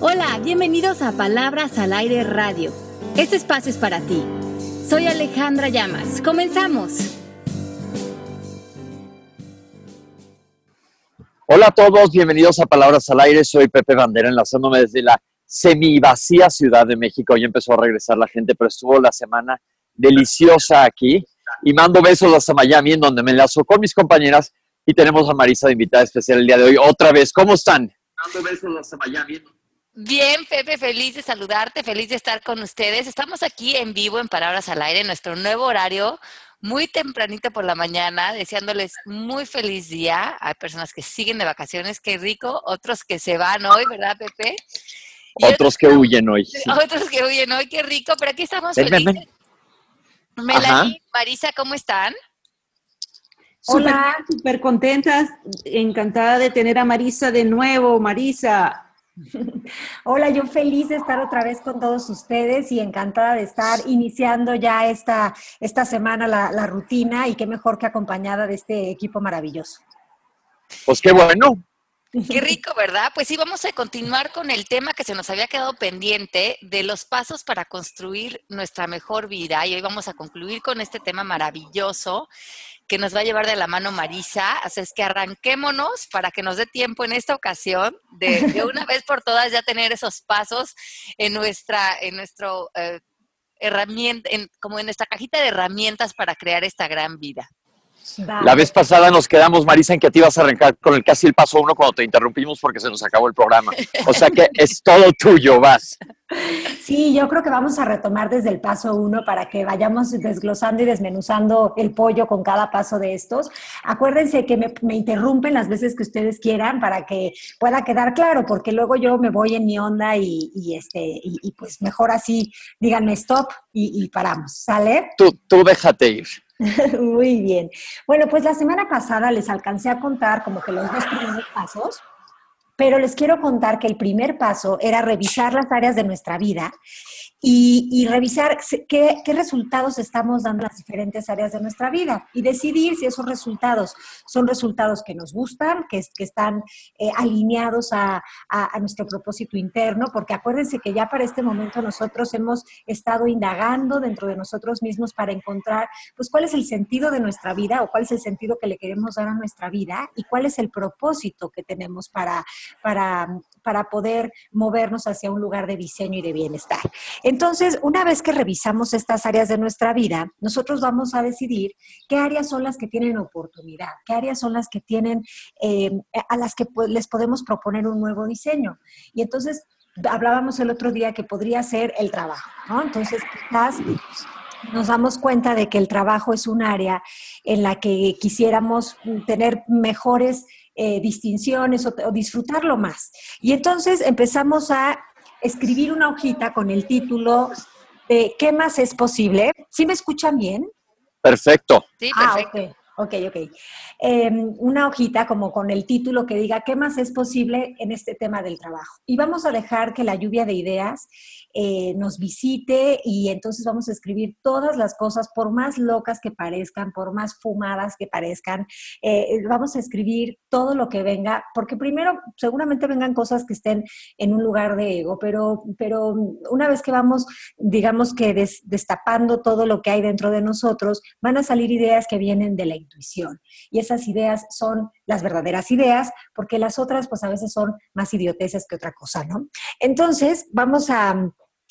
Hola, bienvenidos a Palabras al Aire Radio. Este espacio es para ti. Soy Alejandra Llamas. Comenzamos. Hola a todos, bienvenidos a Palabras al Aire. Soy Pepe Bandera, enlazándome desde la semi-vacía Ciudad de México. Hoy empezó a regresar la gente, pero estuvo la semana deliciosa aquí. Y mando besos hasta Miami, en donde me enlazo con mis compañeras. Y tenemos a Marisa de invitada especial el día de hoy. Otra vez, ¿cómo están? Mando besos hasta Miami. Bien, Pepe, feliz de saludarte, feliz de estar con ustedes. Estamos aquí en vivo en Palabras al Aire, en nuestro nuevo horario, muy tempranito por la mañana, deseándoles muy feliz día. Hay personas que siguen de vacaciones, qué rico, otros que se van hoy, ¿verdad, Pepe? otros, que huyen hoy. Otros que huyen hoy, qué rico, pero aquí estamos felices. Melanie, Marisa, ¿cómo están? Hola, súper contentas, encantada de tener a Marisa de nuevo. Marisa, Hola, yo feliz de estar otra vez con todos ustedes y encantada de estar iniciando ya esta, esta semana la, la rutina y qué mejor que acompañada de este equipo maravilloso. Pues qué bueno, Qué rico, ¿verdad? Pues sí, vamos a continuar con el tema que se nos había quedado pendiente de los pasos para construir nuestra mejor vida. Y hoy vamos a concluir con este tema maravilloso que nos va a llevar de la mano Marisa. Así es que arranquémonos para que nos dé tiempo en esta ocasión de, una vez por todas ya tener esos pasos en nuestra, en nuestro eh, herramienta, como en nuestra cajita de herramientas para crear esta gran vida. La vez pasada nos quedamos, Marisa, en que te ibas a arrancar con el casi el paso uno cuando te interrumpimos porque se nos acabó el programa. O sea que es todo tuyo, vas. Sí, yo creo que vamos a retomar desde el paso uno para que vayamos desglosando y desmenuzando el pollo con cada paso de estos. Acuérdense que me, interrumpen las veces que ustedes quieran para que pueda quedar claro, porque luego yo me voy en mi onda y, este, y, pues mejor así, díganme stop y, y paramos, ¿sale? Tú, tú déjate ir. Muy bien. Bueno, pues la semana pasada les alcancé a contar como que los dos primeros pasos, pero les quiero contar que el primer paso era revisar las áreas de nuestra vida y, revisar qué, resultados estamos dando en las diferentes áreas de nuestra vida y decidir si esos resultados son resultados que nos gustan, que, que están eh, alineados a, nuestro propósito interno, porque acuérdense que ya para este momento nosotros hemos estado indagando dentro de nosotros mismos para encontrar, pues, cuál es el sentido de nuestra vida o cuál es el sentido que le queremos dar a nuestra vida y cuál es el propósito que tenemos para, para, para poder movernos hacia un lugar de diseño y de bienestar. Entonces, una vez que revisamos estas áreas de nuestra vida, nosotros vamos a decidir qué áreas son las que tienen oportunidad, qué áreas son las que tienen, eh, a las que les podemos proponer un nuevo diseño. Y entonces, hablábamos el otro día que podría ser el trabajo, ¿no? Entonces, quizás nos damos cuenta de que el trabajo es un área en la que quisiéramos tener mejores eh, distinciones o, o, disfrutarlo más. Y entonces empezamos a escribir una hojita con el título de ¿Qué más es posible? ¿Sí me escuchan bien? Perfecto. Sí, ah, perfecto. Ok, ok. Em, una hojita como con el título que diga qué más es posible en este tema del trabajo. Y vamos a dejar que la lluvia de ideas eh, nos visite y entonces vamos a escribir todas las cosas, por más locas que parezcan, por más fumadas que parezcan, eh, vamos a escribir todo lo que venga, porque primero seguramente vengan cosas que estén en un lugar de ego, pero, pero una vez que vamos, digamos que destapando todo lo que hay dentro de nosotros, van a salir ideas que vienen de la intuición. Y esas ideas son las verdaderas ideas, porque las otras pues a veces son más idioteces que otra cosa, ¿no? Entonces, vamos a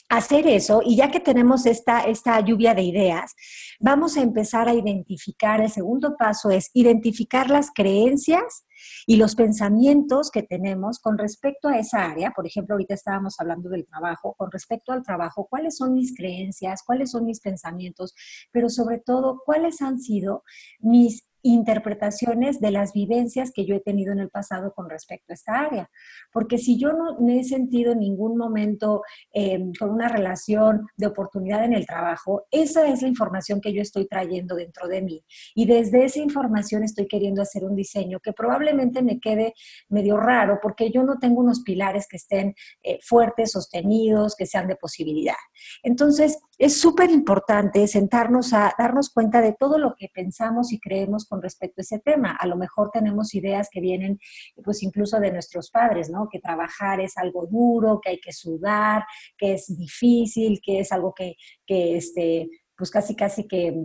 hacer eso y ya que tenemos esta, esta lluvia de ideas, vamos a empezar a identificar, el segundo paso es identificar las creencias y los pensamientos que tenemos con respecto a esa área. Por ejemplo, ahorita estábamos hablando del trabajo, con respecto al trabajo, cuáles son mis creencias, cuáles son mis pensamientos, pero sobre todo, cuáles han sido mis interpretaciones de las vivencias que yo he tenido en el pasado con respecto a esta área. Porque si yo no me he sentido en ningún momento em, con una relación de oportunidad en el trabajo, esa es la información que yo estoy trayendo dentro de mí. Y desde esa información estoy queriendo hacer un diseño que probablemente me quede medio raro porque yo no tengo unos pilares que estén eh, fuertes, sostenidos, que sean de posibilidad. Entonces, es súper importante sentarnos a darnos cuenta de todo lo que pensamos y creemos con respecto a ese tema. A lo mejor tenemos ideas que vienen, pues incluso de nuestros padres, ¿no? Que trabajar es algo duro, que hay que sudar, que es difícil, que es algo que, que este, pues casi, casi que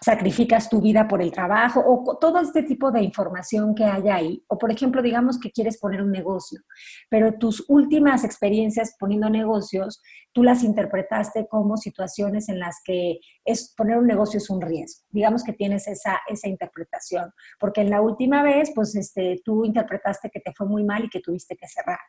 sacrificas tu vida por el trabajo o todo este tipo de información que hay ahí. O por ejemplo, digamos que quieres poner un negocio, pero tus últimas experiencias poniendo negocios, tú las interpretaste como situaciones en las que es, poner un negocio es un riesgo. Digamos que tienes esa, esa interpretación, porque en la última vez, pues este, tú interpretaste que te fue muy mal y que tuviste que cerrar.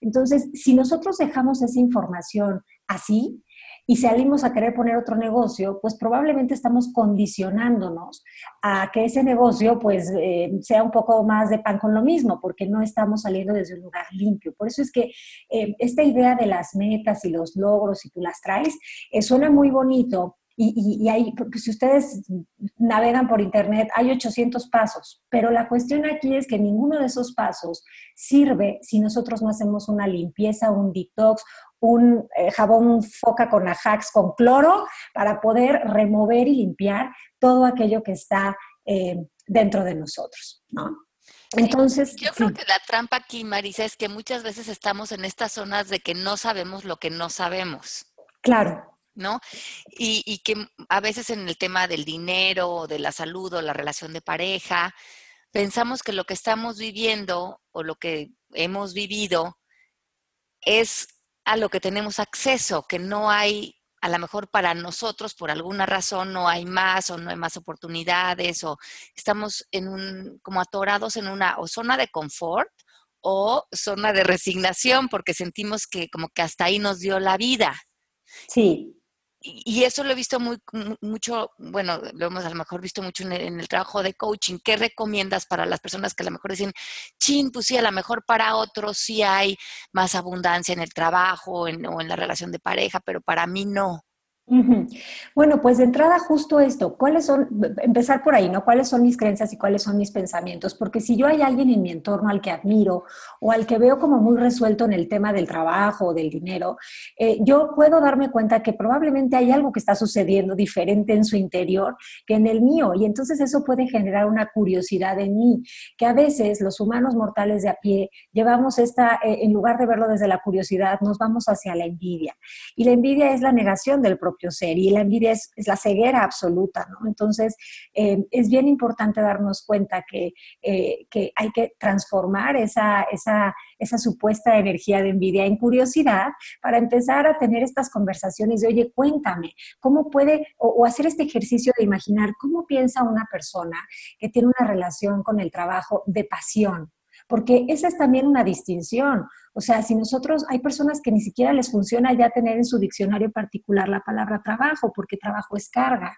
Entonces, si nosotros dejamos esa información así, y salimos a querer poner otro negocio, pues probablemente estamos condicionándonos a que ese negocio pues eh, sea un poco más de pan con lo mismo, porque no estamos saliendo desde un lugar limpio. Por eso es que eh, esta idea de las metas y los logros, si tú las traes, eh, suena muy bonito, y, y, hay, si ustedes navegan por internet, hay 800 pasos, pero la cuestión aquí es que ninguno de esos pasos sirve si nosotros no hacemos una limpieza, un detox un eh, jabón foca con Ajax con cloro para poder remover y limpiar todo aquello que está eh, dentro de nosotros, ¿no? Entonces, yo creo que la trampa aquí, Marisa, es que muchas veces estamos en estas zonas de que no sabemos lo que no sabemos. Claro. ¿No? Y, y, que a veces en el tema del dinero, de la salud o la relación de pareja, pensamos que lo que estamos viviendo o lo que hemos vivido es a lo que tenemos acceso, que no hay, a lo mejor para nosotros, por alguna razón, no hay más o no hay más oportunidades o estamos en un, como atorados en una o zona de confort o zona de resignación porque sentimos que como que hasta ahí nos dio la vida. Sí y eso lo he visto muy, mucho, bueno, lo hemos a lo mejor visto mucho en el, trabajo de coaching. ¿Qué recomiendas para las personas que a lo mejor dicen, chin, pues sí, a lo mejor para otros sí hay más abundancia en el trabajo o en la relación de pareja, pero para mí no? Bueno, pues de entrada justo esto, ¿cuáles son, empezar por ahí, ¿no? ¿Cuáles son mis creencias y cuáles son mis pensamientos? Porque si yo hay alguien en mi entorno al que admiro o al que veo como muy resuelto en el tema del trabajo o del dinero, eh, yo puedo darme cuenta que probablemente hay algo que está sucediendo diferente en su interior que en el mío y entonces eso puede generar una curiosidad en mí, que a veces los humanos mortales de a pie llevamos esta, eh, en lugar de verlo desde la curiosidad, nos vamos hacia la envidia. Y la envidia es la negación del ser y la envidia es, la ceguera absoluta. Entonces, eh, es bien importante darnos cuenta que, eh, hay que transformar esa supuesta energía de envidia en curiosidad para empezar a tener estas conversaciones de, oye, cuéntame, ¿cómo puede, o, hacer este ejercicio de imaginar cómo piensa una persona que tiene una relación con el trabajo de pasión? porque esa es también una distinción. O sea, si nosotros, hay personas que ni siquiera les funciona ya tener en su diccionario particular la palabra trabajo, porque trabajo es carga.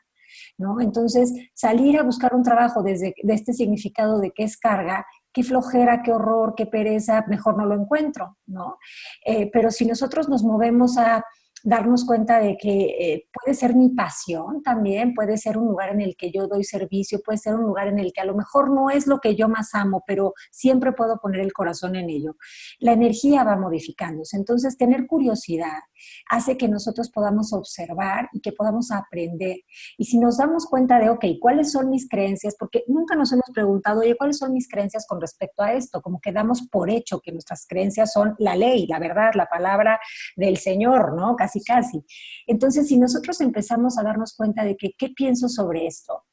¿No? Entonces, salir a buscar un trabajo desde de este significado de qué es carga, qué flojera, qué horror, qué pereza, mejor no lo encuentro, ¿no? Eh, pero si nosotros nos movemos a darnos cuenta de que eh, puede ser mi pasión también, puede ser un lugar en el que yo doy servicio, puede ser un lugar en el que a lo mejor no es lo que yo más amo, pero siempre puedo poner el corazón en ello. La energía va modificándose, entonces tener curiosidad hace que nosotros podamos observar y que podamos aprender. Y si nos damos cuenta de, ok, ¿cuáles son mis creencias? Porque nunca nos hemos preguntado, oye, ¿cuáles son mis creencias con respecto a esto? Como que damos por hecho que nuestras creencias son la ley, la verdad, la palabra del Señor, ¿no? casi, casi. Entonces, si nosotros empezamos a darnos cuenta de que, ¿qué pienso sobre esto?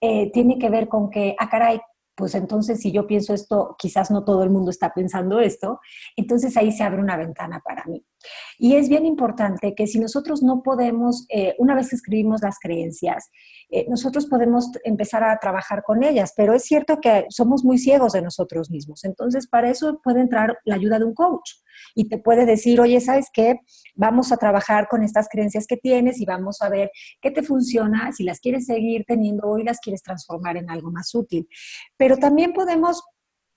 Eh, tiene que ver con que, ah, caray, pues entonces si yo pienso esto, quizás no todo el mundo está pensando esto, entonces ahí se abre una ventana para mí. Y es bien importante que si nosotros no podemos, eh, una vez que escribimos las creencias, eh, nosotros podemos empezar a trabajar con ellas, pero es cierto que somos muy ciegos de nosotros mismos. Entonces, para eso puede entrar la ayuda de un coach y te puede decir, oye, ¿sabes qué? Vamos a trabajar con estas creencias que tienes y vamos a ver qué te funciona, si las quieres seguir teniendo hoy, las quieres transformar en algo más útil. Pero también podemos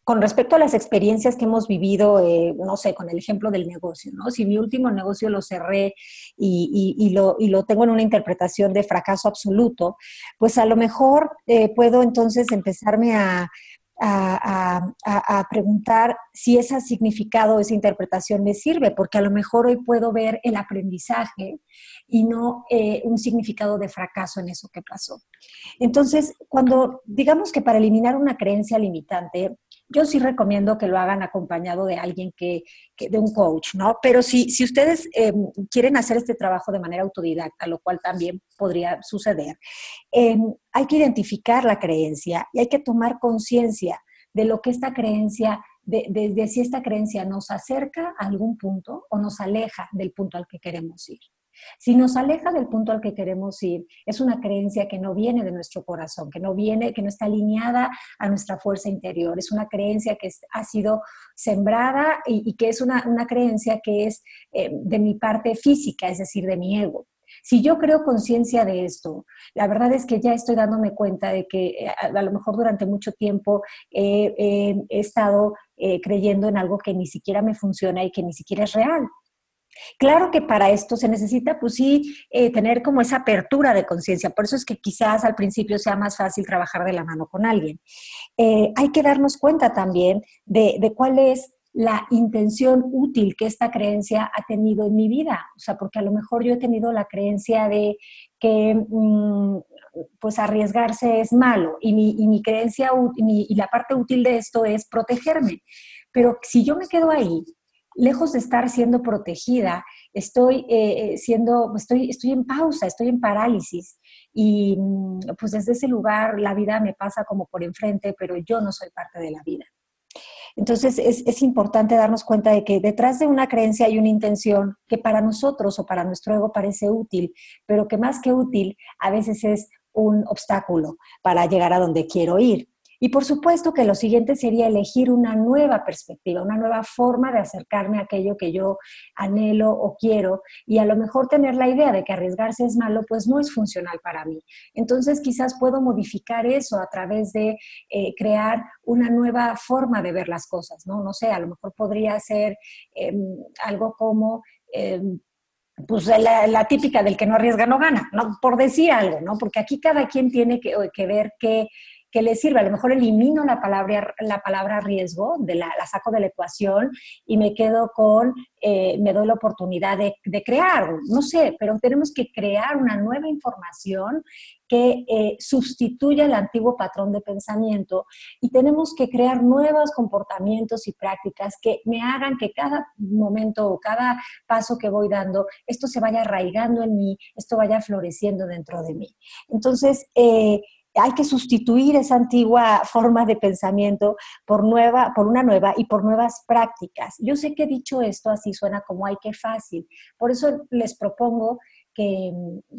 con respecto a las experiencias que hemos vivido, eh, no sé, con el ejemplo del negocio, ¿no? Si mi último negocio lo cerré y, lo, tengo en una interpretación de fracaso absoluto, pues a lo mejor eh, puedo entonces empezarme a, a, preguntar si ese significado, esa interpretación me sirve, porque a lo mejor hoy puedo ver el aprendizaje y no eh, un significado de fracaso en eso que pasó. Entonces, cuando digamos que para eliminar una creencia limitante, yo sí recomiendo que lo hagan acompañado de alguien que, de un coach, ¿no? Pero si, si ustedes em, quieren hacer este trabajo de manera autodidacta, lo cual también podría suceder, em, hay que identificar la creencia y hay que tomar conciencia de lo que esta creencia, de, de si esta creencia nos acerca a algún punto o nos aleja del punto al que queremos ir. Si nos aleja del punto al que queremos ir, es una creencia que no viene de nuestro corazón, que no viene, que no está alineada a nuestra fuerza interior. Es una creencia que ha sido sembrada y, que es una, creencia que es eh, de mi parte física, es decir, de mi ego. Si yo creo conciencia de esto, la verdad es que ya estoy dándome cuenta de que eh, a, lo mejor durante mucho tiempo he estado eh, creyendo en algo que ni siquiera me funciona y que ni siquiera es real. Claro que para esto se necesita, pues sí, eh, tener como esa apertura de conciencia. Por eso es que quizás al principio sea más fácil trabajar de la mano con alguien. Eh, hay que darnos cuenta también de, cuál es la intención útil que esta creencia ha tenido en mi vida. O sea, porque a lo mejor yo he tenido la creencia de que mm, pues arriesgarse es malo y mi, creencia y la parte útil de esto es protegerme. Pero si yo me quedo ahí lejos de estar siendo protegida, estoy eh, eh, siendo, estoy, estoy en pausa, estoy en parálisis. Y mm, pues desde ese lugar la vida me pasa como por enfrente, pero yo no soy parte de la vida. Entonces es, es, importante darnos cuenta de que detrás de una creencia hay una intención que para nosotros o para nuestro ego parece útil, pero que más que útil a veces es un obstáculo para llegar a donde quiero ir. Y por supuesto que lo siguiente sería elegir una nueva perspectiva, una nueva forma de acercarme a aquello que yo anhelo o quiero y a lo mejor tener la idea de que arriesgarse es malo, pues no es funcional para mí. Entonces quizás puedo modificar eso a través de eh, crear una nueva forma de ver las cosas, ¿no? No sé, a lo mejor podría ser em, algo como... Em, pues la, típica del que no arriesga no gana, ¿no? Por decir algo, ¿no? Porque aquí cada quien tiene que, que ver qué, que le sirve. A lo mejor elimino la palabra, la palabra riesgo, de la, saco de la ecuación y me quedo con, eh, me doy la oportunidad de, de, crear, no sé, pero tenemos que crear una nueva información que eh, sustituya el antiguo patrón de pensamiento y tenemos que crear nuevos comportamientos y prácticas que me hagan que cada momento o cada paso que voy dando, esto se vaya arraigando en mí, esto vaya floreciendo dentro de mí. Entonces, eh, hay que sustituir esa antigua forma de pensamiento por, nueva, por una nueva y por nuevas prácticas. Yo sé que dicho esto así suena como hay que fácil. Por eso les propongo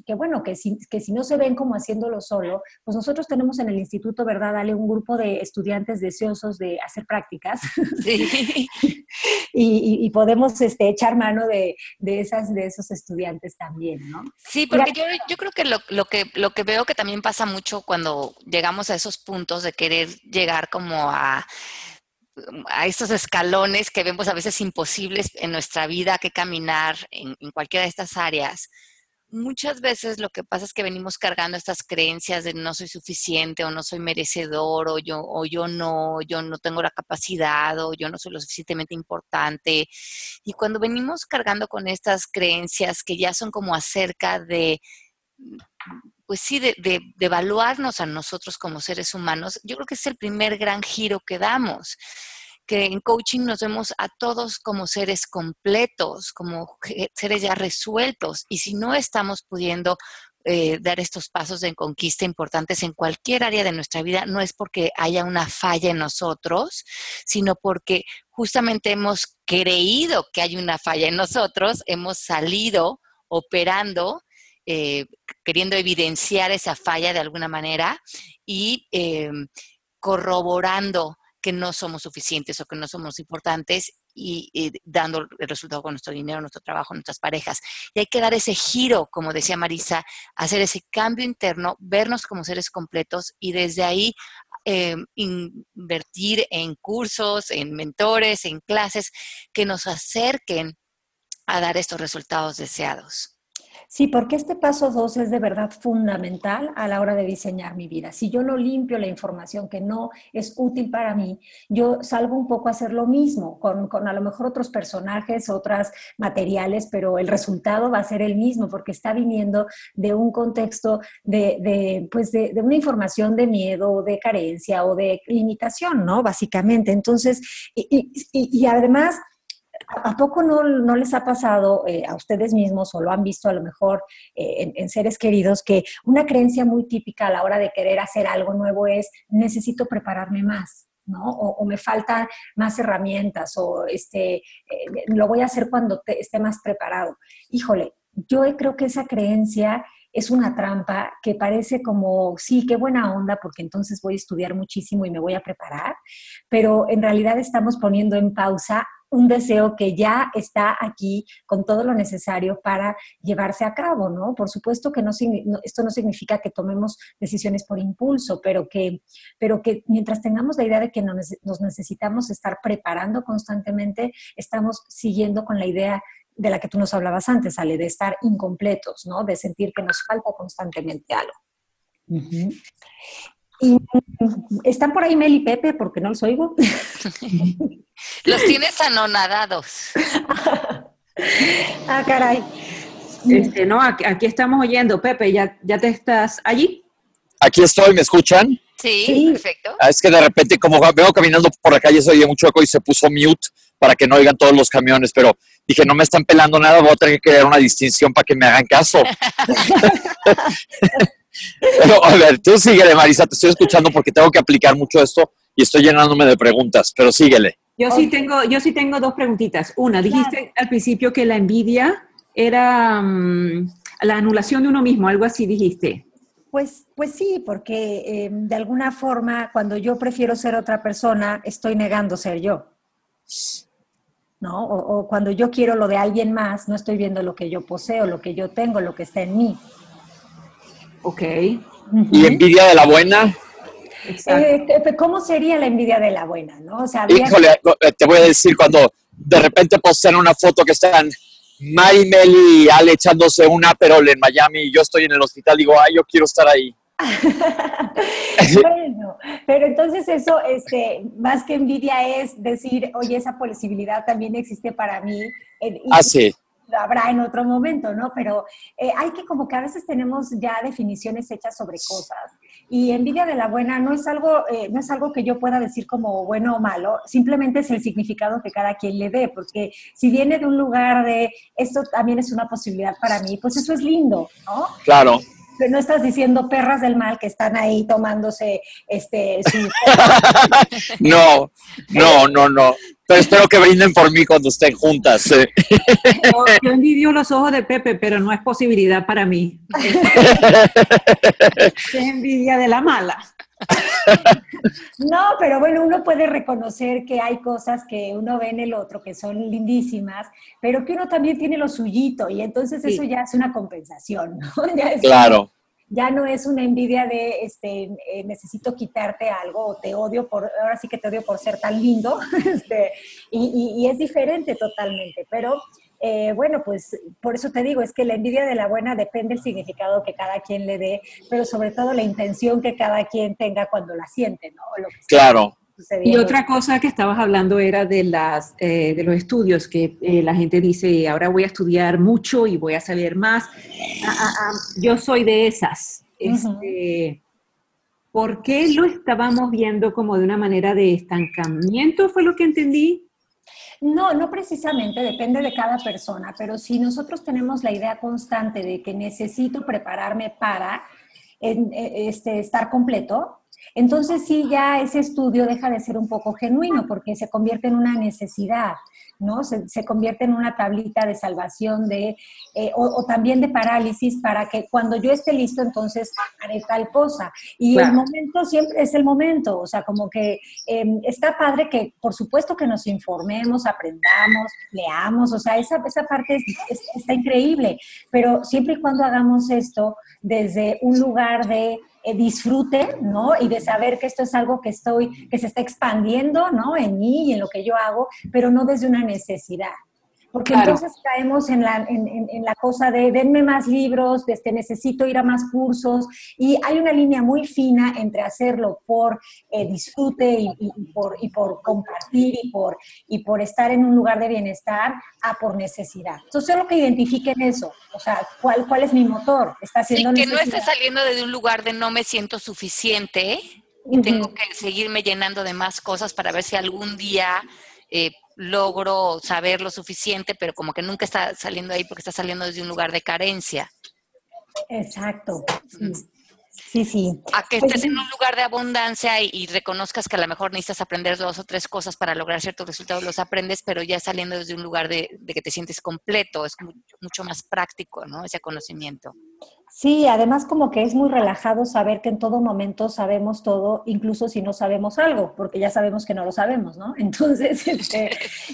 que, bueno, que si, que si no se ven como haciéndolo solo, pues nosotros tenemos en el instituto, ¿verdad, Dale, un grupo de estudiantes deseosos de hacer prácticas. Sí. y, podemos este, echar mano de, de, esas, de esos estudiantes también, ¿no? Sí, porque yo, yo creo que lo, lo que lo que veo que también pasa mucho cuando llegamos a esos puntos de querer llegar como a a estos escalones que vemos a veces imposibles en nuestra vida que caminar en, en, cualquiera de estas áreas, muchas veces lo que pasa es que venimos cargando estas creencias de no soy suficiente o no soy merecedor o yo, o yo no, yo no tengo la capacidad o yo no soy lo suficientemente importante. Y cuando venimos cargando con estas creencias que ya son como acerca de, pues sí, de, de, de evaluarnos a nosotros como seres humanos, yo creo que es el primer gran giro que damos que en coaching nos vemos a todos como seres completos, como seres ya resueltos. Y si no estamos pudiendo eh, dar estos pasos de conquista importantes en cualquier área de nuestra vida, no es porque haya una falla en nosotros, sino porque justamente hemos creído que hay una falla en nosotros, hemos salido operando eh, queriendo evidenciar esa falla de alguna manera y eh, corroborando que no somos suficientes o que no somos importantes y, dando el resultado con nuestro dinero, nuestro trabajo, nuestras parejas. Y hay que dar ese giro, como decía Marisa, hacer ese cambio interno, vernos como seres completos y desde ahí eh, invertir en cursos, en mentores, en clases que nos acerquen a dar estos resultados deseados. Sí, porque este paso dos es de verdad fundamental a la hora de diseñar mi vida. Si yo no limpio la información que no es útil para mí, yo salgo un poco a hacer lo mismo con, con a lo mejor otros personajes, otros materiales, pero el resultado va a ser el mismo porque está viniendo de un contexto de, de pues de, de, una información de miedo, de carencia o de limitación, ¿no? Básicamente. Entonces, y, y, y además ¿A poco no, no les ha pasado eh, a ustedes mismos o lo han visto a lo mejor eh, en, seres queridos que una creencia muy típica a la hora de querer hacer algo nuevo es necesito prepararme más? ¿no? O, me faltan más herramientas o este, eh, lo voy a hacer cuando esté más preparado. Híjole, yo creo que esa creencia es una trampa que parece como, sí, qué buena onda, porque entonces voy a estudiar muchísimo y me voy a preparar, pero en realidad estamos poniendo en pausa un deseo que ya está aquí con todo lo necesario para llevarse a cabo, ¿no? Por supuesto que esto no significa que tomemos decisiones por impulso, pero que, mientras tengamos la idea de que nos necesitamos estar preparando constantemente, estamos siguiendo con la idea de la que tú nos hablabas antes, Ale, de estar incompletos, ¿no? De sentir que nos falta constantemente algo. Uh. Y están por ahí Mel y Pepe, porque no los oigo. los tienes anonadados. ah, caray. Este, no, aquí, aquí, estamos oyendo. Pepe, ¿ya, ¿ya te estás allí? Aquí estoy, ¿me escuchan? Sí, sí. perfecto. Ah, es que de repente, como veo caminando por la calle, se oye mucho eco y se puso mute para que no oigan todos los camiones, pero dije, no me están pelando nada, voy a tener que dar una distinción para que me hagan caso. Pero, a ver, tú síguele, Marisa, te estoy escuchando porque tengo que aplicar mucho esto y estoy llenándome de preguntas, pero síguele. Yo sí tengo, yo sí tengo dos preguntitas. Una, dijiste claro. al principio que la envidia era um, la anulación de uno mismo, algo así dijiste. Pues, pues sí, porque eh, de alguna forma cuando yo prefiero ser otra persona, estoy negando ser yo. ¿No? O, o cuando yo quiero lo de alguien más, no estoy viendo lo que yo poseo, lo que yo tengo, lo que está en mí. Ok. ¿Y envidia de la buena? Eh, ¿Cómo sería la envidia de la buena? ¿no? O sea, Híjole, que... te voy a decir cuando de repente postean una foto que están Mari, Mel y Ale echándose una perol en Miami y yo estoy en el hospital y digo, ay, yo quiero estar ahí. bueno, pero entonces eso, este, más que envidia es decir, oye, esa posibilidad también existe para mí. Y, ah, sí habrá en otro momento, ¿no? Pero eh, hay que como que a veces tenemos ya definiciones hechas sobre cosas y envidia de la buena no es algo, eh, no es algo que yo pueda decir como bueno o malo, simplemente es el significado que cada quien le dé, porque si viene de un lugar de esto también es una posibilidad para mí, pues eso es lindo, ¿no? Claro no estás diciendo perras del mal que están ahí tomándose este su... no, no, no, no. Pero espero que brinden por mí cuando estén juntas. Eh. Yo envidio los ojos de Pepe, pero no es posibilidad para mí. es envidia de la mala. No, pero bueno, uno puede reconocer que hay cosas que uno ve en el otro que son lindísimas, pero que uno también tiene lo suyito y entonces sí. eso ya es una compensación, ¿no? Ya es claro. Ya no es una envidia de, este, eh, necesito quitarte algo o te odio por, ahora sí que te odio por ser tan lindo, este, y, es diferente totalmente, pero eh, bueno, pues por eso te digo, es que la envidia de la buena depende del significado que cada quien le dé, pero sobre todo la intención que cada quien tenga cuando la siente, ¿no? Claro. Y otra cosa que estabas hablando era de, las, eh, de los estudios, que eh, la gente dice, ahora voy a estudiar mucho y voy a saber más. Ah, ah, ah, yo soy de esas. Este, ¿Por qué lo estábamos viendo como de una manera de estancamiento? ¿Fue lo que entendí? No, no precisamente, depende de cada persona, pero si nosotros tenemos la idea constante de que necesito prepararme para este, estar completo, entonces sí ya ese estudio deja de ser un poco genuino porque se convierte en una necesidad. ¿no? Se, se, convierte en una tablita de salvación de, eh, o, o, también de parálisis para que cuando yo esté listo, entonces haré tal cosa. Y claro. el momento siempre es el momento, o sea, como que eh, está padre que, por supuesto, que nos informemos, aprendamos, leamos, o sea, esa, esa parte es, es, está increíble, pero siempre y cuando hagamos esto desde un lugar de eh, disfrute, ¿no? Y de saber que esto es algo que estoy, que se está expandiendo, ¿no? En mí y en lo que yo hago, pero no desde una necesidad. Porque entonces caemos en la, en, la cosa de denme más libros, de este, necesito ir a más cursos, y hay una línea muy fina entre hacerlo por eh, disfrute y, por, y por compartir y por, y por estar en un lugar de bienestar a por necesidad. Entonces, lo que identifiquen eso, o sea, ¿cuál, cuál es mi motor? Está haciendo que no esté saliendo desde un lugar de no me siento suficiente y tengo que seguirme llenando de más cosas para ver si algún día eh, logro saber lo suficiente, pero como que nunca está saliendo ahí porque está saliendo desde un lugar de carencia. Exacto. Sí, sí. A que pues estés en un lugar de abundancia y, reconozcas que a lo mejor necesitas aprender dos o tres cosas para lograr ciertos resultados, los aprendes, pero ya saliendo desde un lugar de, que te sientes completo, es mucho, más práctico, ¿no? Ese conocimiento. Sí, además como que es muy relajado saber que en todo momento sabemos todo, incluso si no sabemos algo, porque ya sabemos que no lo sabemos, ¿no? Entonces, este,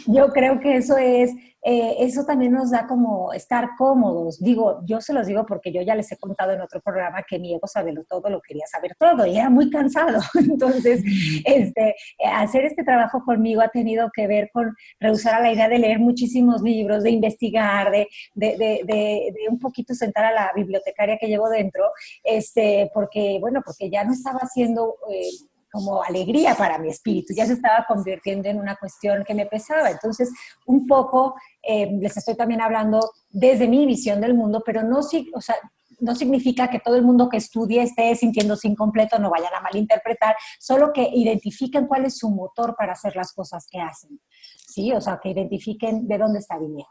yo creo que eso es eh, eso también nos da como estar cómodos. Digo, yo se los digo porque yo ya les he contado en otro programa que mi ego sabe todo, lo quería saber todo y era muy cansado. Entonces, este, hacer este trabajo conmigo ha tenido que ver con rehusar a la idea de leer muchísimos libros, de investigar, de, de, de, de, un poquito sentar a la bibliotecaria que llevo dentro, este, porque, bueno, porque ya no estaba haciendo... Eh, como alegría para mi espíritu, ya se estaba convirtiendo en una cuestión que me pesaba. Entonces, un poco eh, les estoy también hablando desde mi visión del mundo, pero no, o sea, no significa que todo el mundo que estudie esté sintiéndose incompleto, no vayan a malinterpretar, solo que identifiquen cuál es su motor para hacer las cosas que hacen. ¿Sí? O sea, que identifiquen de dónde está viniendo.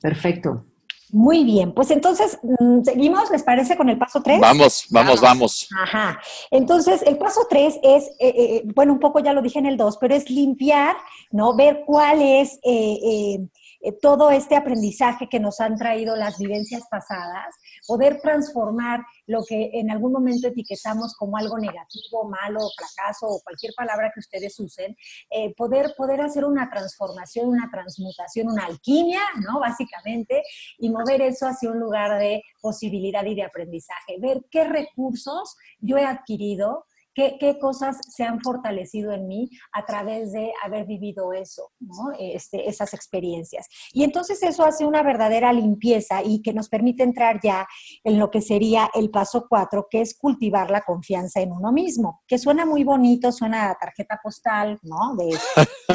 Perfecto. Muy bien, pues entonces, mm, ¿seguimos? ¿Les parece con el paso 3? Vamos, vamos, vamos, Ajá. Entonces, el paso 3 es, eh, eh, bueno, un poco ya lo dije en el 2, pero es limpiar, ¿no? Ver cuál es eh, eh, todo este aprendizaje que nos han traído las vivencias pasadas, poder transformar lo que en algún momento etiquetamos como algo negativo, malo, fracaso o cualquier palabra que ustedes usen, eh, poder, poder hacer una transformación, una transmutación, una alquimia, ¿no? Básicamente, y mover eso hacia un lugar de posibilidad y de aprendizaje, ver qué recursos yo he adquirido qué, cosas se han fortalecido en mí a través de haber vivido eso, ¿no? este, esas experiencias. Y entonces eso hace una verdadera limpieza y que nos permite entrar ya en lo que sería el paso cuatro, que es cultivar la confianza en uno mismo, que suena muy bonito, suena a tarjeta postal, ¿no? De,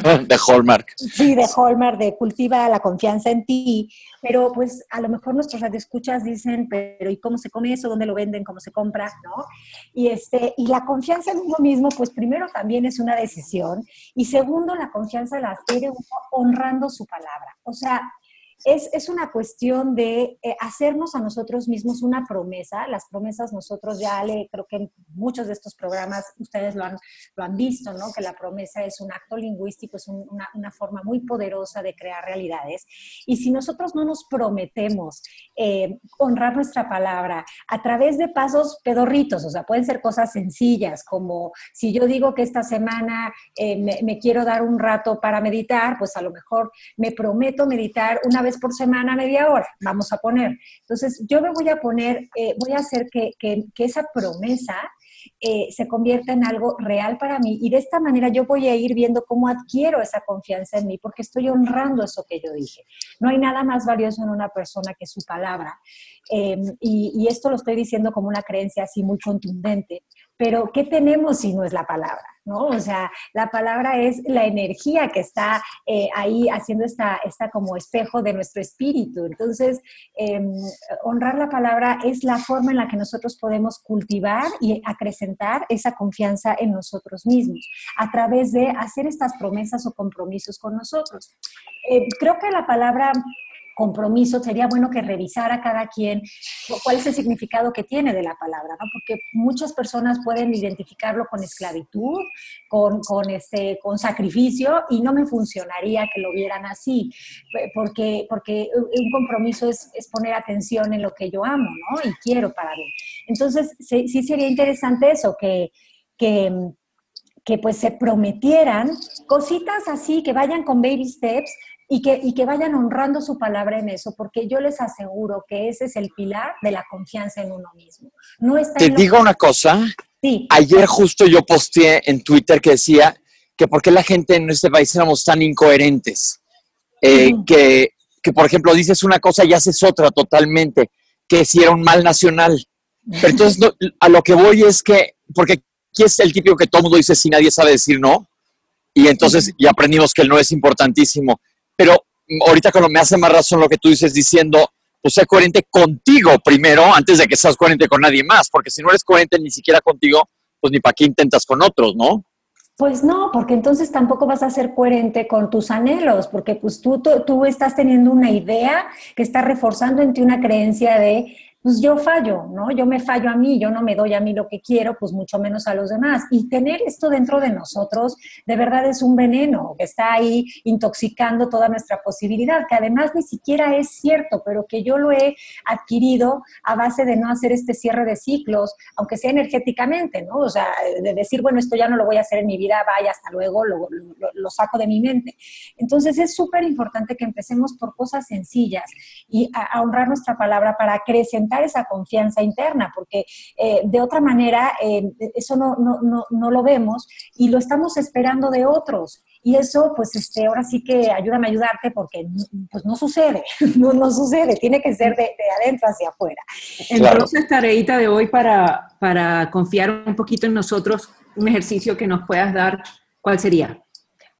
de Hallmark. Sí, de Hallmark, de cultiva la confianza en ti, pero pues a lo mejor nuestros radioescuchas dicen, pero ¿y cómo se come eso? ¿Dónde lo venden? ¿Cómo se compra? ¿No? Y, este, y la confianza en uno mismo, pues primero también es una decisión y segundo, la confianza la adquiere honrando su palabra. O sea, es, una cuestión de eh, hacernos a nosotros mismos una promesa. Las promesas nosotros ya le, creo que en muchos de estos programas ustedes lo han, lo han visto, ¿no? Que la promesa es un acto lingüístico, es una, una, forma muy poderosa de crear realidades. Y si nosotros no nos prometemos eh, honrar nuestra palabra a través de pasos pedorritos, o sea, pueden ser cosas sencillas, como si yo digo que esta semana eh, me, me quiero dar un rato para meditar, pues a lo mejor me prometo meditar una vez por semana, media hora, vamos a poner. Entonces, yo me voy a poner, eh, voy a hacer que, que, esa promesa eh, se convierta en algo real para mí y de esta manera yo voy a ir viendo cómo adquiero esa confianza en mí porque estoy honrando eso que yo dije. No hay nada más valioso en una persona que su palabra. Y, y, esto lo estoy diciendo como una creencia así muy contundente, pero ¿qué tenemos si no es la palabra? ¿no? O sea, la palabra es la energía que está eh, ahí haciendo esta, esta como espejo de nuestro espíritu. Entonces, em, honrar la palabra es la forma en la que nosotros podemos cultivar y acrecentar esa confianza en nosotros mismos a través de hacer estas promesas o compromisos con nosotros. Eh, creo que la palabra compromiso, sería bueno que revisara cada quien cuál es el significado que tiene de la palabra, ¿no? Porque muchas personas pueden identificarlo con esclavitud, con, con, este, con sacrificio, y no me funcionaría que lo vieran así, porque, porque un compromiso es, es poner atención en lo que yo amo, ¿no? Y quiero para mí. Entonces, sí, sí sería interesante eso, que, que que pues se prometieran cositas así, que vayan con baby steps, y que, y que vayan honrando su palabra en eso, porque yo les aseguro que ese es el pilar de la confianza en uno mismo. No está Te digo una cosa. Sí. Ayer justo yo posteé en Twitter que decía que por qué la gente en este país éramos tan incoherentes, eh, que que, por ejemplo, dices una cosa y haces otra totalmente, que si era un mal nacional. Pero entonces a lo que voy es que, porque aquí es el típico que todo mundo dice si nadie sabe decir no, y entonces ya aprendimos que el no es importantísimo. Pero ahorita cuando me hace más razón lo que tú dices diciendo, pues sé coherente contigo primero, antes de que seas coherente con nadie más, porque si no eres coherente ni siquiera contigo, pues ni para qué intentas con otros, ¿no? Pues no, porque entonces tampoco vas a ser coherente con tus anhelos, porque pues tú, tú, tú estás teniendo una idea que está reforzando en ti una creencia de pues yo fallo, ¿no? Yo me fallo a mí, yo no me doy a mí lo que quiero, pues mucho menos a los demás. Y tener esto dentro de nosotros, de verdad es un veneno que está ahí intoxicando toda nuestra posibilidad, que además ni siquiera es cierto, pero que yo lo he adquirido a base de no hacer este cierre de ciclos, aunque sea energéticamente, ¿no? O sea, de decir, bueno, esto ya no lo voy a hacer en mi vida, vaya, hasta luego, lo, saco de mi mente. Entonces es súper importante que empecemos por cosas sencillas y a, a honrar nuestra palabra para esa confianza interna, porque eh, de otra manera eh, eso no, no, no, no, lo vemos y lo estamos esperando de otros. Y eso, pues, este, ahora sí que ayúdame a ayudarte porque pues, no sucede, no, no sucede, tiene que ser de, de adentro hacia afuera. Entonces, tareita de hoy para, para confiar un poquito en nosotros, un ejercicio que nos puedas dar, ¿cuál sería?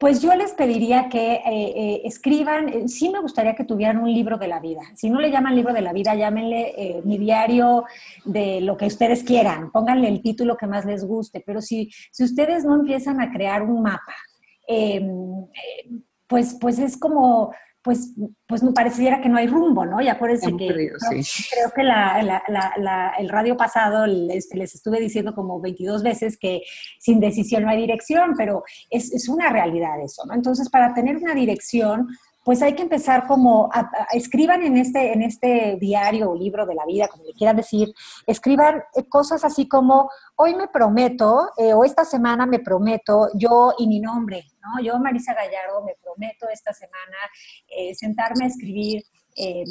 Pues yo les pediría que eh, eh, escriban, eh, sí me gustaría que tuvieran un libro de la vida. Si no le llaman libro de la vida, llámenle mi diario de lo que ustedes quieran, pónganle el título que más les guste, pero si, si ustedes no empiezan a crear un mapa, em, pues, pues es como pues, pues me pareciera que no hay rumbo, ¿no? Y acuérdense que creo, que el radio pasado les, les, estuve diciendo como 22 veces que sin decisión no hay dirección, pero es, es una realidad eso, ¿no? Entonces, para tener una dirección, pues hay que empezar como, escriban en este, en este diario o libro de la vida, como le quieran decir, escriban eh, cosas así como, hoy me prometo, eh, o esta semana me prometo, yo y mi nombre, ¿no? Yo, Marisa Gallardo, me prometo esta semana eh, sentarme a escribir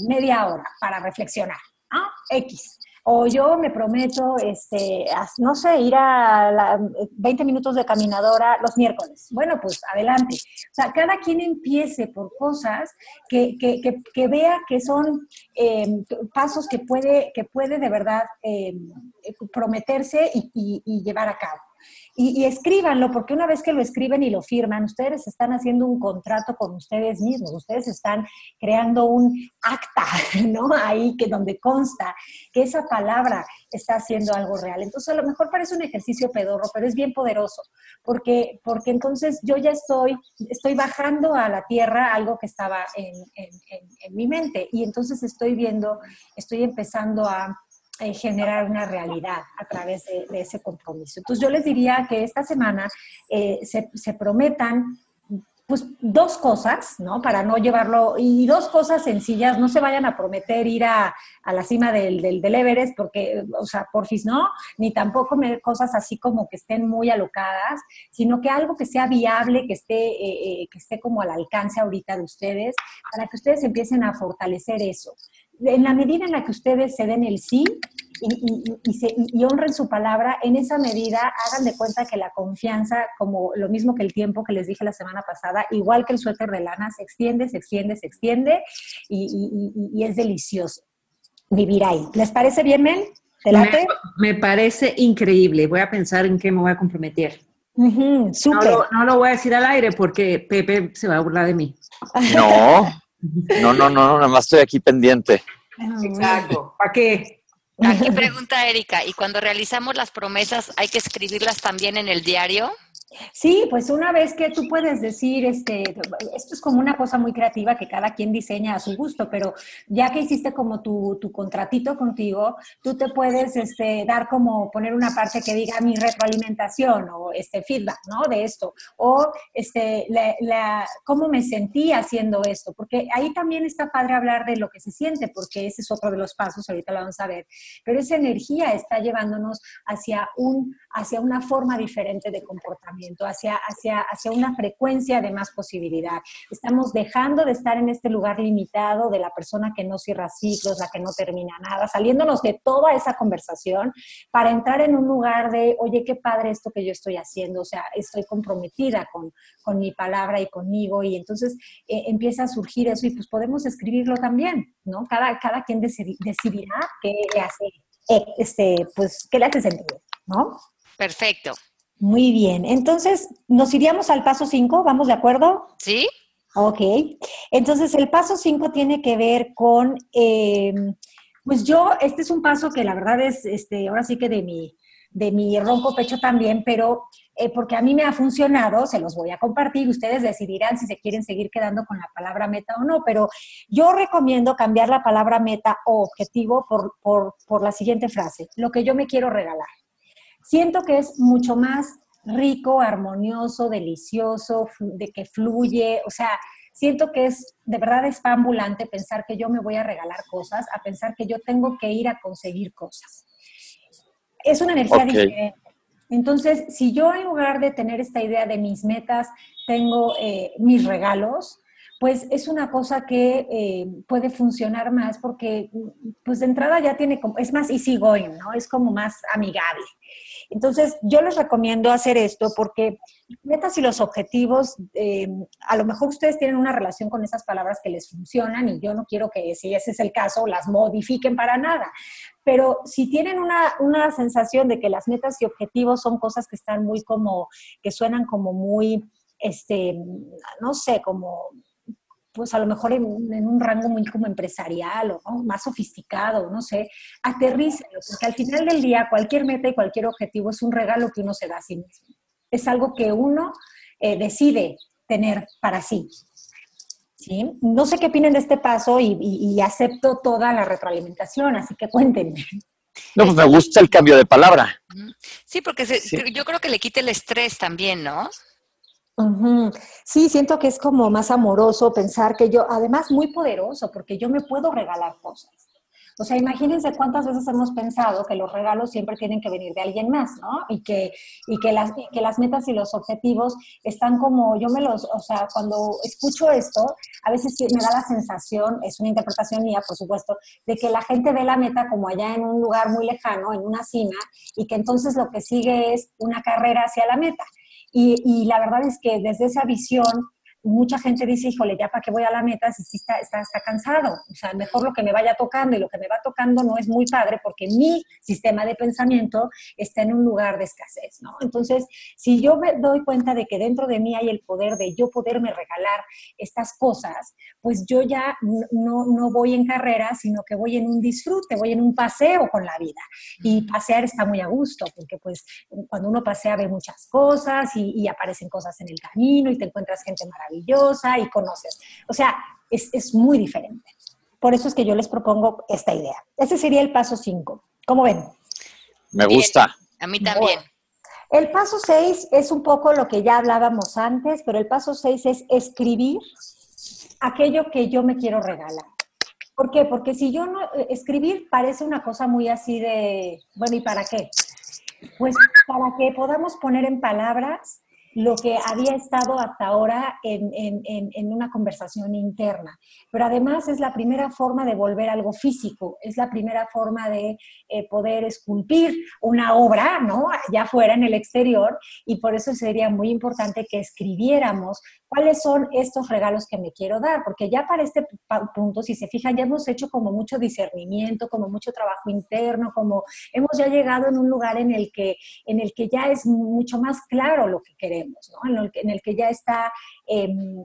media hora para reflexionar, ¿no? X. O yo me prometo, este, no sé, ir a 20 minutos de caminadora los miércoles. Bueno, pues adelante. O sea, cada quien empiece por cosas que, que, que, vea que son em, pasos que puede, que puede de verdad em, prometerse y, y llevar a cabo. Y, escríbanlo, porque una vez que lo escriben y lo firman, ustedes están haciendo un contrato con ustedes mismos, ustedes están creando un acta, ¿no? Ahí que donde consta que esa palabra está haciendo algo real. Entonces, a lo mejor parece un ejercicio pedorro, pero es bien poderoso, porque, porque entonces yo ya estoy, estoy bajando a la tierra algo que estaba en mi mente y entonces estoy viendo, estoy empezando a eh, generar una realidad a través de, ese compromiso. Entonces yo les diría que esta semana eh, se, se, prometan pues dos cosas, ¿no? Para no llevarlo, y dos cosas sencillas, no se vayan a prometer ir a, a la cima del, del, del, Everest, porque, o sea, porfis no, ni tampoco cosas así como que estén muy alocadas, sino que algo que sea viable, que esté, eh, que esté como al alcance ahorita de ustedes, para que ustedes empiecen a fortalecer eso en la medida en la que ustedes se den el sí y, honren su palabra, en esa medida hagan de cuenta que la confianza, como lo mismo que el tiempo que les dije la semana pasada, igual que el suéter de lana, se extiende, se extiende, se extiende y, es delicioso vivir ahí. ¿Les parece bien, Mel? Me, parece increíble. Voy a pensar en qué me voy a comprometer. no, lo, no, lo, voy a decir al aire porque Pepe se va a burlar de mí. No, no, no, no, nada más estoy aquí pendiente. Exacto. ¿Para qué? Aquí pregunta Erika, ¿y cuando realizamos las promesas hay que escribirlas también en el diario? Sí, pues una vez que tú puedes decir, este, esto es como una cosa muy creativa que cada quien diseña a su gusto, pero ya que hiciste como tu, tu contratito contigo, tú te puedes este, dar como poner una parte que diga mi retroalimentación o este feedback, ¿no? De esto, o este, la, cómo me sentí haciendo esto, porque ahí también está padre hablar de lo que se siente, porque ese es otro de los pasos, ahorita lo vamos a ver, pero esa energía está llevándonos hacia, un, hacia una forma diferente de comportamiento hacia, hacia, hacia una frecuencia de más posibilidad. Estamos dejando de estar en este lugar limitado de la persona que no cierra ciclos, la que no termina nada, saliéndonos de toda esa conversación para entrar en un lugar de, oye, qué padre esto que yo estoy haciendo, o sea, estoy comprometida con, con mi palabra y conmigo, y entonces eh, empieza a surgir eso y pues podemos escribirlo también, ¿no? Cada, cada quien decidirá qué le hace, eh, este, pues, qué le hace sentido, ¿no? Perfecto. Muy bien, entonces nos iríamos al paso 5, ¿vamos de acuerdo? Sí. Ok, entonces el paso 5 tiene que ver con, eh, pues yo, este es un paso que la verdad es, este, ahora sí que de mi, de mi ronco pecho también, pero eh, porque a mí me ha funcionado, se los voy a compartir, ustedes decidirán si se quieren seguir quedando con la palabra meta o no, pero yo recomiendo cambiar la palabra meta o objetivo por, por, por la siguiente frase, lo que yo me quiero regalar. Siento que es mucho más rico, armonioso, delicioso, de que fluye, o sea, siento que es de verdad espambulante pensar que yo me voy a regalar cosas, a pensar que yo tengo que ir a conseguir cosas. Es una energía diferente. Entonces, si yo en lugar de tener esta idea de mis metas, tengo eh, mis regalos, pues es una cosa que eh, puede funcionar más porque, pues de entrada ya tiene como, es más easy going, ¿no? Es como más amigable. Entonces, yo les recomiendo hacer esto porque metas y los objetivos, eh, a lo mejor ustedes tienen una relación con esas palabras que les funcionan y yo no quiero que, si ese es el caso, las modifiquen para nada. Pero si tienen una, una sensación de que las metas y objetivos son cosas que están muy como, que suenan como muy, este, no sé, como pues a lo mejor en, un rango muy como empresarial o más sofisticado, no sé, aterrícenlo, porque al final del día cualquier meta y cualquier objetivo es un regalo que uno se da a sí mismo. Es algo que uno eh, decide tener para sí. ¿Sí? No sé qué opinen de este paso y, acepto toda la retroalimentación, así que cuéntenme. No, pues me gusta el cambio de palabra. Sí, porque yo creo que le quita el estrés también, ¿no? Sí, siento que es como más amoroso pensar que yo, además muy poderoso, porque yo me puedo regalar cosas. O sea, imagínense cuántas veces hemos pensado que los regalos siempre tienen que venir de alguien más, ¿no? Y que, y que, las, que las metas y los objetivos están como, yo me los, o sea, cuando escucho esto, a veces me da la sensación, es una interpretación mía, por supuesto, de que la gente ve la meta como allá en un lugar muy lejano, en una cima, y que entonces lo que sigue es una carrera hacia la meta. Y, la verdad es que desde esa visión mucha gente dice, híjole, ya para qué voy a la meta si está, está, está, cansado. O sea, mejor lo que me vaya tocando y lo que me va tocando no es muy padre porque mi sistema de pensamiento está en un lugar de escasez, ¿no? Entonces, si yo me doy cuenta de que dentro de mí hay el poder de yo poderme regalar estas cosas, pues yo ya no, no voy en carrera, sino que voy en un disfrute, voy en un paseo con la vida. Y pasear está muy a gusto, porque pues cuando uno pasea ve muchas cosas y, y aparecen cosas en el camino y te encuentras gente maravillosa maravillosa y conoces. O sea, es, muy diferente. Por eso es que yo les propongo esta idea. Ese sería el paso 5. ¿Cómo ven? Me gusta. a mí también. el paso 6 es un poco lo que ya hablábamos antes, pero el paso 6 es escribir aquello que yo me quiero regalar. ¿Por qué? Porque si yo no, eh, escribir parece una cosa muy así de, bueno, ¿y para qué? Pues para que podamos poner en palabras lo que había estado hasta ahora en, una conversación interna. Pero además es la primera forma de volver algo físico, es la primera forma de eh, poder esculpir una obra, ¿no? Ya fuera en el exterior, y por eso sería muy importante que escribiéramos cuáles son estos regalos que me quiero dar, porque ya para este punto, si se fijan, ya hemos hecho como mucho discernimiento, como mucho trabajo interno, como hemos ya llegado en un lugar en el que, en el que ya es mucho más claro lo que queremos, ¿no? en, el, en el que ya está em,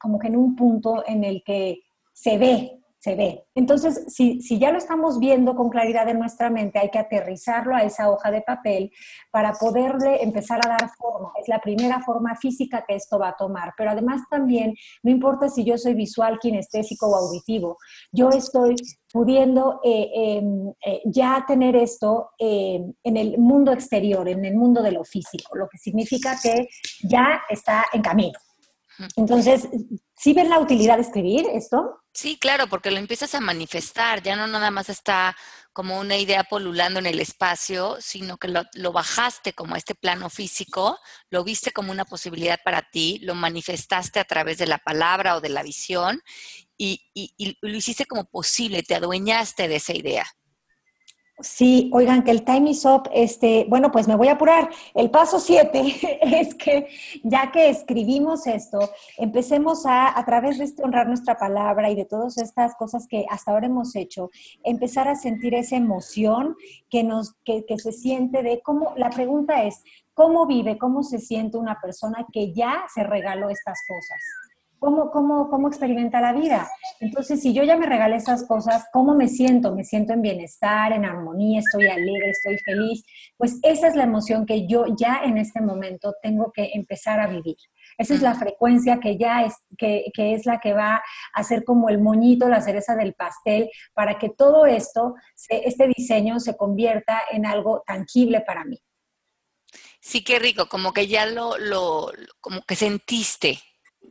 como que en un punto en el que se ve se ve. Entonces, si, ya lo estamos viendo con claridad en nuestra mente, hay que aterrizarlo a esa hoja de papel para poderle empezar a dar forma. Es la primera forma física que esto va a tomar. Pero además también, no importa si yo soy visual, kinestésico o auditivo, yo estoy pudiendo eh, em, eh, ya tener esto em, en el mundo exterior, en el mundo de lo físico, lo que significa que ya está en camino. Entonces, ¿sí ven la utilidad de escribir esto? Sí, claro, porque lo empiezas a manifestar, ya no nada más está como una idea polulando en el espacio, sino que lo, bajaste como este plano físico, lo viste como una posibilidad para ti, lo manifestaste a través de la palabra o de la visión y lo hiciste como posible, te adueñaste de esa idea. Sí, oigan, que el time is up. Este, bueno, pues me voy a apurar. El paso siete es que ya que escribimos esto, empecemos a, a través de este honrar nuestra palabra y de todas estas cosas que hasta ahora hemos hecho, empezar a sentir esa emoción que nos, que, que se siente de cómo, la pregunta es, ¿cómo vive, cómo se siente una persona que ya se regaló estas cosas? ¿Cómo, cómo, cómo experimenta la vida? Entonces, si yo ya me regalé esas cosas, ¿cómo me siento? ¿Me siento en bienestar, en armonía, estoy alegre, estoy feliz? Pues esa es la emoción que yo ya en este momento tengo que empezar a vivir. Esa es la frecuencia que ya es, que, que es la que va a ser como el moñito, la cereza del pastel, para que todo esto, este diseño se convierta en algo tangible para mí. Sí, qué rico, como que ya lo, lo como que sentiste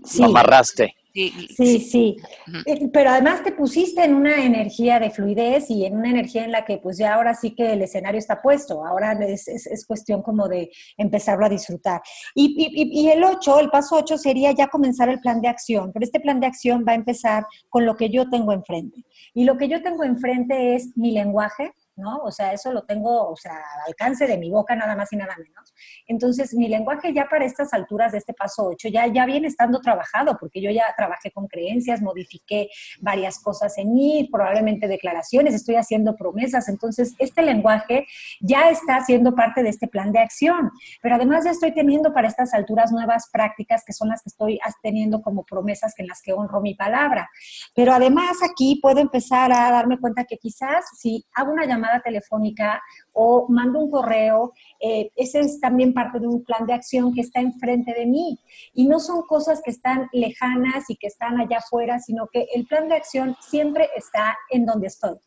sí. amarraste. Sí, sí, eh, Pero además te pusiste en una energía de fluidez y en una energía en la que pues ya ahora sí que el escenario está puesto, ahora es, es, cuestión como de empezarlo a disfrutar. Y, y, y el 8, el paso 8 sería ya comenzar el plan de acción, pero este plan de acción va a empezar con lo que yo tengo enfrente. Y lo que yo tengo enfrente es mi lenguaje, ¿no? O sea, eso lo tengo, o sea, al alcance de mi boca nada más y nada menos. Entonces, mi lenguaje ya para estas alturas de este paso 8 ya, ya viene estando trabajado, porque yo ya trabajé con creencias, modifiqué varias cosas en mí, probablemente declaraciones, estoy haciendo promesas. Entonces, este lenguaje ya está siendo parte de este plan de acción. Pero además ya estoy teniendo para estas alturas nuevas prácticas que son las que estoy teniendo como promesas en las que honro mi palabra. Pero además aquí puedo empezar a darme cuenta que quizás si hago una llamada telefónica o mando un correo, eh, ese es también parte de un plan de acción que está enfrente de mí. Y no son cosas que están lejanas y que están allá afuera, sino que el plan de acción siempre está en donde estoy,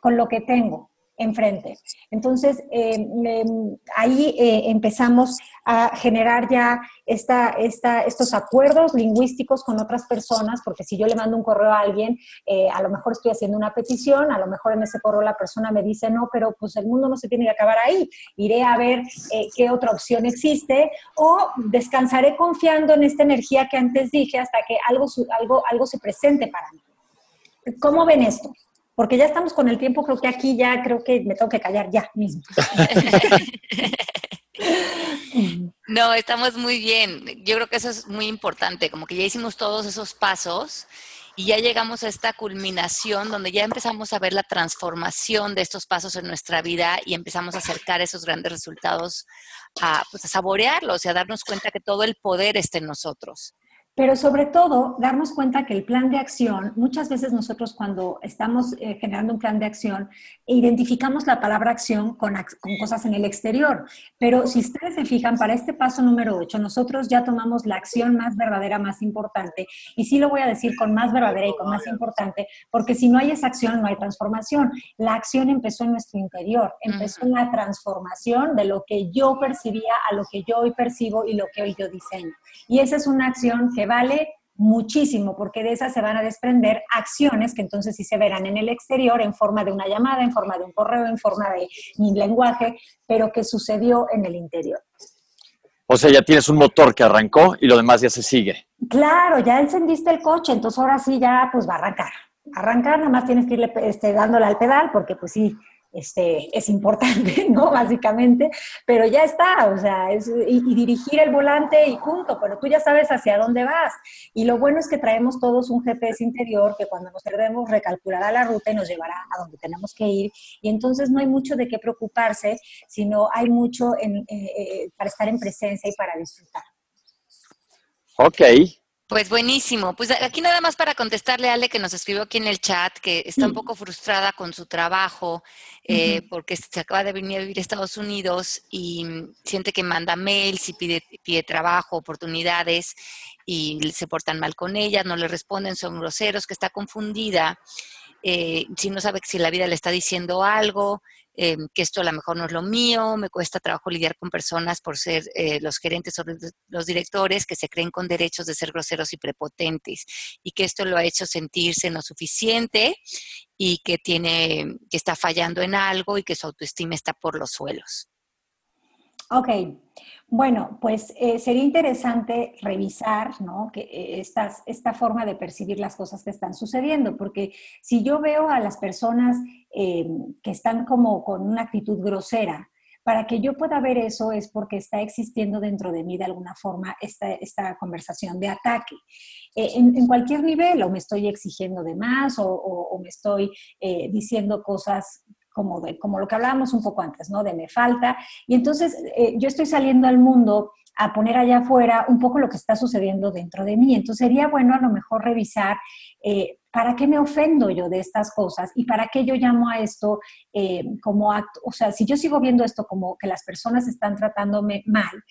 con lo que tengo enfrente. Entonces, eh, ahí eh, empezamos a generar ya esta, esta, estos acuerdos lingüísticos con otras personas, porque si yo le mando un correo a alguien, eh, a lo mejor estoy haciendo una petición, a lo mejor en ese correo la persona me dice, no, pero pues el mundo no se tiene que acabar ahí, iré a ver qué otra opción existe o descansaré confiando en esta energía que antes dije hasta que algo, algo, algo se presente para mí. ¿Cómo ven esto? Porque ya estamos con el tiempo, creo que aquí ya creo que me tengo que callar ya mismo. No, estamos muy bien. Yo creo que eso es muy importante, como que ya hicimos todos esos pasos y ya llegamos a esta culminación donde ya empezamos a ver la transformación de estos pasos en nuestra vida y empezamos a acercar esos grandes resultados a, pues, a saborearlos y a darnos cuenta que todo el poder está en nosotros. Pero sobre todo, darnos cuenta que el plan de acción, muchas veces nosotros cuando estamos eh, generando un plan de acción, identificamos la palabra acción con, con, cosas en el exterior. Pero si ustedes se fijan, para este paso número 8, nosotros ya tomamos la acción más verdadera, más importante. Y sí lo voy a decir con más verdadera y con más importante, porque si no hay esa acción, no hay transformación. La acción empezó en nuestro interior, empezó en la transformación de lo que yo percibía a lo que yo hoy percibo y lo que hoy yo diseño. Y esa es una acción que vale muchísimo, porque de esas se van a desprender acciones que entonces sí se verán en el exterior en forma de una llamada, en forma de un correo, en forma de mi lenguaje, pero que sucedió en el interior. O sea, ya tienes un motor que arrancó y lo demás ya se sigue. Claro, ya encendiste el coche, entonces ahora sí ya pues va a arrancar. Arrancar, nada más tienes que irle este, dándole al pedal, porque pues sí, este, es importante, ¿no? Básicamente, pero ya está, o sea, y, dirigir el volante y punto, pero tú ya sabes hacia dónde vas. Y lo bueno es que traemos todos un GPS interior que cuando nos perdemos recalculará la ruta y nos llevará a donde tenemos que ir. Y entonces no hay mucho de qué preocuparse, sino hay mucho eh, eh, para estar en presencia y para disfrutar. Ok, pues buenísimo. Pues aquí nada más para contestarle a Ale que nos escribió aquí en el chat que está un poco frustrada con su trabajo eh, porque se acaba de venir a vivir a Estados Unidos y siente que manda mails y pide, pide trabajo, oportunidades y se portan mal con ella, no le responden, son groseros, que está confundida. Eh, si no sabe si la vida le está diciendo algo, eh, que esto a lo mejor no es lo mío, me cuesta trabajo lidiar con personas por ser eh, los gerentes o los directores que se creen con derechos de ser groseros y prepotentes y que esto lo ha hecho sentirse no suficiente y que tiene, que está fallando en algo y que su autoestima está por los suelos. Ok, bueno, pues eh, sería interesante revisar ¿no? que, eh, esta forma de percibir las cosas que están sucediendo, porque si yo veo a las personas eh, que están como con una actitud grosera, para que yo pueda ver eso es porque está existiendo dentro de mí de alguna forma esta, esta conversación de ataque. en, cualquier nivel, o me estoy exigiendo de más, o, me estoy diciendo cosas como, de, como lo que hablábamos un poco antes, ¿no? De me falta. Y entonces eh, yo estoy saliendo al mundo a poner allá afuera un poco lo que está sucediendo dentro de mí. Entonces sería bueno a lo mejor revisar eh, para qué me ofendo yo de estas cosas y para qué yo llamo a esto eh, como acto. O sea, si yo sigo viendo esto como que las personas están tratándome mal,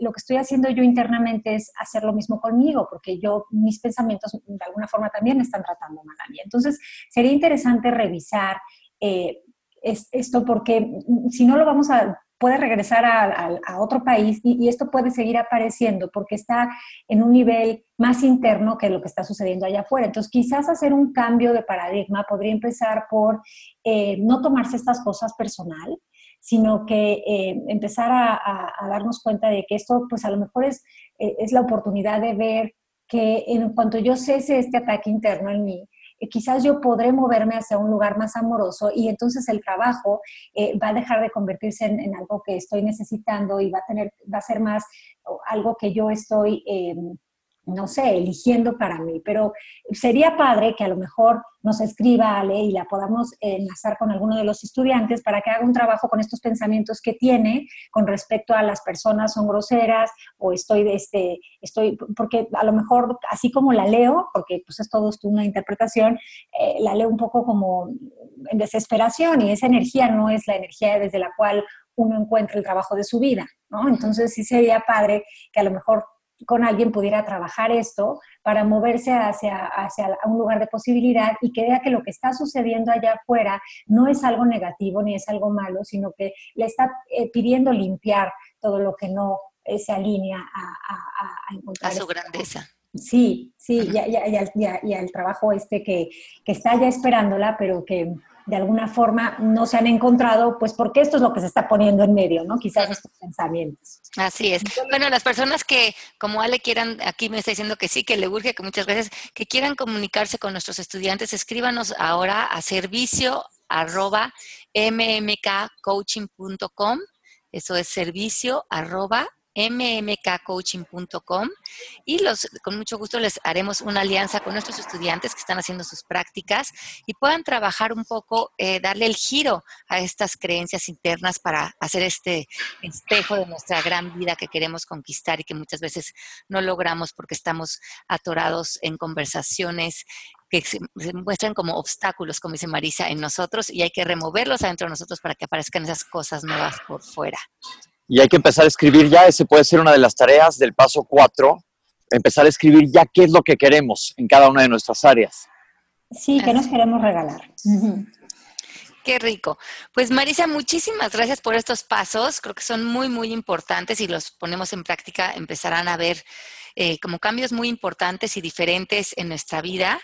lo que estoy haciendo yo internamente es hacer lo mismo conmigo, porque yo, mis pensamientos de alguna forma también me están tratando mal a mí. Entonces sería interesante revisar eh, es esto porque si no lo vamos a, puede regresar a, otro país y, esto puede seguir apareciendo porque está en un nivel más interno que lo que está sucediendo allá afuera. Entonces, quizás hacer un cambio de paradigma podría empezar por eh, no tomarse estas cosas personal, sino que eh, empezar a, darnos cuenta de que esto, pues a lo mejor es, es la oportunidad de ver que en cuanto yo cese este ataque interno en mí, eh, quizás yo podré moverme hacia un lugar más amoroso y entonces el trabajo eh, va a dejar de convertirse en, algo que estoy necesitando y va a tener, va a ser más algo que yo estoy em, no sé, eligiendo para mí, pero sería padre que a lo mejor nos escriba Ale y la podamos enlazar con alguno de los estudiantes para que haga un trabajo con estos pensamientos que tiene con respecto a las personas son groseras o estoy este, estoy, porque a lo mejor así como la leo, porque pues es todo una interpretación, eh, la leo un poco como en desesperación y esa energía no es la energía desde la cual uno encuentra el trabajo de su vida, ¿no? Entonces sí sería padre que a lo mejor con alguien pudiera trabajar esto para moverse hacia, hacia un lugar de posibilidad y que vea que lo que está sucediendo allá afuera no es algo negativo ni es algo malo, sino que le está eh, pidiendo limpiar todo lo que no eh, se alinea a, encontrar. A su grandeza. Sí, sí, y, y, al trabajo este que, que está ya esperándola, pero que de alguna forma no se han encontrado, pues porque esto es lo que se está poniendo en medio, ¿no? Quizás estos pensamientos. Así es. Bueno, las personas que, como Ale, quieran, aquí me está diciendo que sí, que le urge, que muchas veces, que quieran comunicarse con nuestros estudiantes, escríbanos ahora a servicio arroba mmkcoaching.com. Eso es servicio arroba mmkcoaching.com y los, con mucho gusto les haremos una alianza con nuestros estudiantes que están haciendo sus prácticas y puedan trabajar un poco, eh, darle el giro a estas creencias internas para hacer este espejo de nuestra gran vida que queremos conquistar y que muchas veces no logramos porque estamos atorados en conversaciones que se, muestran como obstáculos, como dice Marisa, en nosotros y hay que removerlos adentro de nosotros para que aparezcan esas cosas nuevas por fuera y hay que empezar a escribir ya, ese puede ser una de las tareas del paso 4, empezar a escribir ya qué es lo que queremos en cada una de nuestras áreas. Sí, que nos queremos regalar. Qué rico. Pues Marisa, muchísimas gracias por estos pasos. Creo que son muy, muy importantes y los ponemos en práctica, empezarán a ver eh, como cambios muy importantes y diferentes en nuestra vida.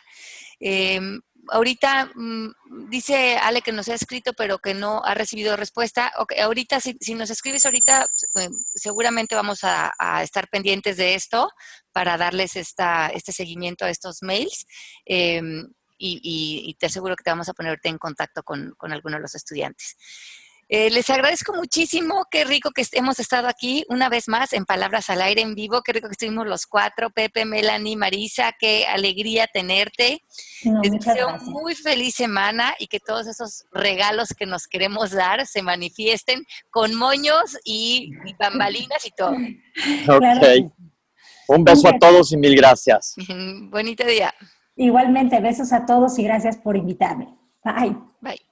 Em, ahorita mm, dice Ale que nos ha escrito, pero que no ha recibido respuesta. Okay, ahorita, si, nos escribes ahorita, eh, seguramente vamos a, estar pendientes de esto para darles esta, este seguimiento a estos mails. Em, y, te aseguro que te vamos a ponerte en contacto con, con algunos de los estudiantes. Eh, les agradezco muchísimo, qué rico que hemos estado aquí una vez más en Palabras al Aire en vivo, qué rico que estuvimos los cuatro, Pepe, Melanie, Marisa, qué alegría tenerte. les deseo muy feliz semana y que todos esos regalos que nos queremos dar se manifiesten con moños y, bambalinas y todo. Ok. Un beso a todos y mil gracias. Bonito día. Igualmente, besos a todos y gracias por invitarme. Bye. Bye.